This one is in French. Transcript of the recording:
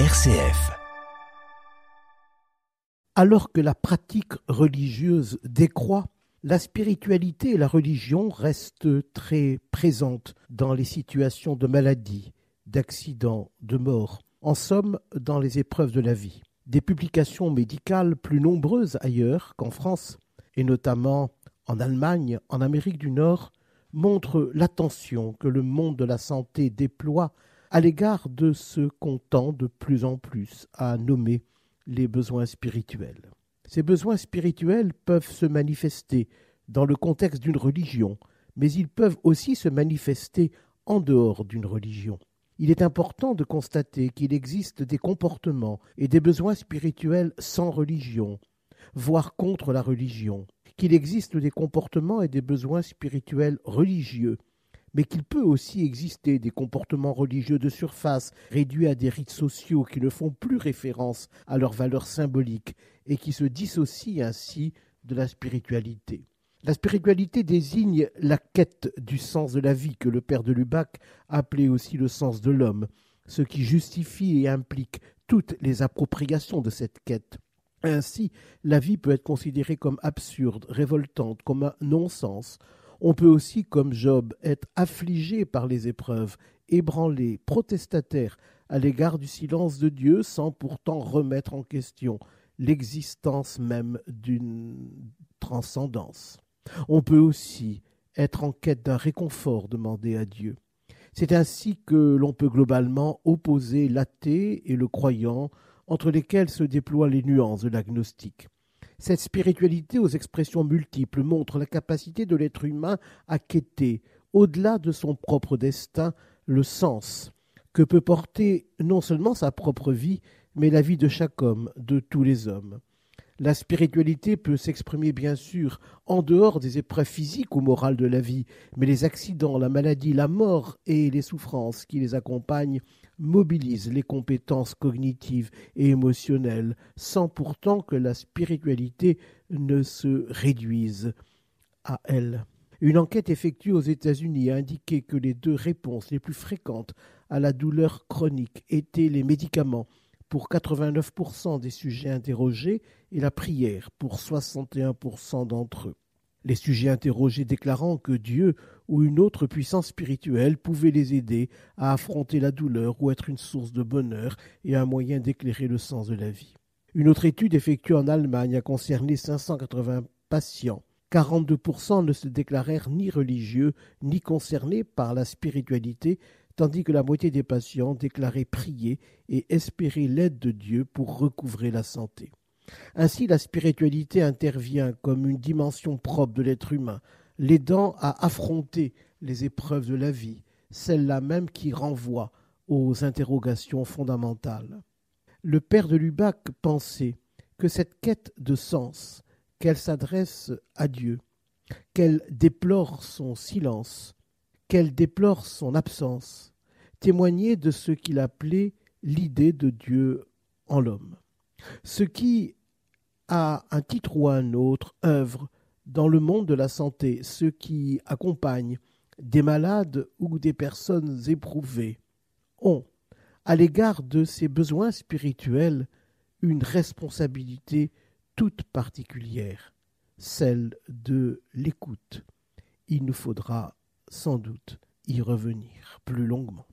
RCF. Alors que la pratique religieuse décroît, la spiritualité et la religion restent très présentes dans les situations de maladie, d'accident, de mort, en somme dans les épreuves de la vie. Des publications médicales plus nombreuses ailleurs qu'en France, et notamment en Allemagne, en Amérique du Nord, montrent l'attention que le monde de la santé déploie à l'égard de ce qu'on tend de plus en plus à nommer les besoins spirituels. Ces besoins spirituels peuvent se manifester dans le contexte d'une religion, mais ils peuvent aussi se manifester en dehors d'une religion. Il est important de constater qu'il existe des comportements et des besoins spirituels sans religion, voire contre la religion, qu'il existe des comportements et des besoins spirituels religieux, mais qu'il peut aussi exister des comportements religieux de surface réduits à des rites sociaux qui ne font plus référence à leur valeur symbolique et qui se dissocient ainsi de la spiritualité. La spiritualité désigne la quête du sens de la vie que le père de Lubac appelait aussi le sens de l'homme, ce qui justifie et implique toutes les appropriations de cette quête. Ainsi, la vie peut être considérée comme absurde, révoltante, comme un non-sens. On peut aussi, comme Job, être affligé par les épreuves, ébranlé, protestataire à l'égard du silence de Dieu sans pourtant remettre en question l'existence même d'une transcendance. On peut aussi être en quête d'un réconfort demandé à Dieu. C'est ainsi que l'on peut globalement opposer l'athée et le croyant, entre lesquels se déploient les nuances de l'agnostique. Cette spiritualité aux expressions multiples montre la capacité de l'être humain à quêter, au-delà de son propre destin, le sens que peut porter non seulement sa propre vie, mais la vie de chaque homme, de tous les hommes. La spiritualité peut s'exprimer bien sûr en dehors des épreuves physiques ou morales de la vie, mais les accidents, la maladie, la mort et les souffrances qui les accompagnent mobilisent les compétences cognitives et émotionnelles, sans pourtant que la spiritualité ne se réduise à elle. Une enquête effectuée aux États-Unis a indiqué que les deux réponses les plus fréquentes à la douleur chronique étaient les médicaments pour 89% des sujets interrogés et la prière pour 61% d'entre eux. Les sujets interrogés déclarant que Dieu ou une autre puissance spirituelle pouvait les aider à affronter la douleur ou être une source de bonheur et un moyen d'éclairer le sens de la vie. Une autre étude effectuée en Allemagne a concerné 580 patients. 42% ne se déclarèrent ni religieux ni concernés par la spiritualité, tandis que la moitié des patients déclaraient prier et espérer l'aide de Dieu pour recouvrer la santé. Ainsi la spiritualité intervient comme une dimension propre de l'être humain, l'aidant à affronter les épreuves de la vie, celles-là même qui renvoient aux interrogations fondamentales. Le père de Lubac pensait que cette quête de sens, qu'elle s'adresse à Dieu, qu'elle déplore son silence, qu'elle déplore son absence, témoignait de ce qu'il appelait l'idée de Dieu en l'homme. Ce qui, à un titre ou à un autre, œuvre dans le monde de la santé, ce qui accompagne des malades ou des personnes éprouvées, ont, à l'égard de ces besoins spirituels, une responsabilité toute particulière, celle de l'écoute. Il nous faudra sans doute y revenir plus longuement.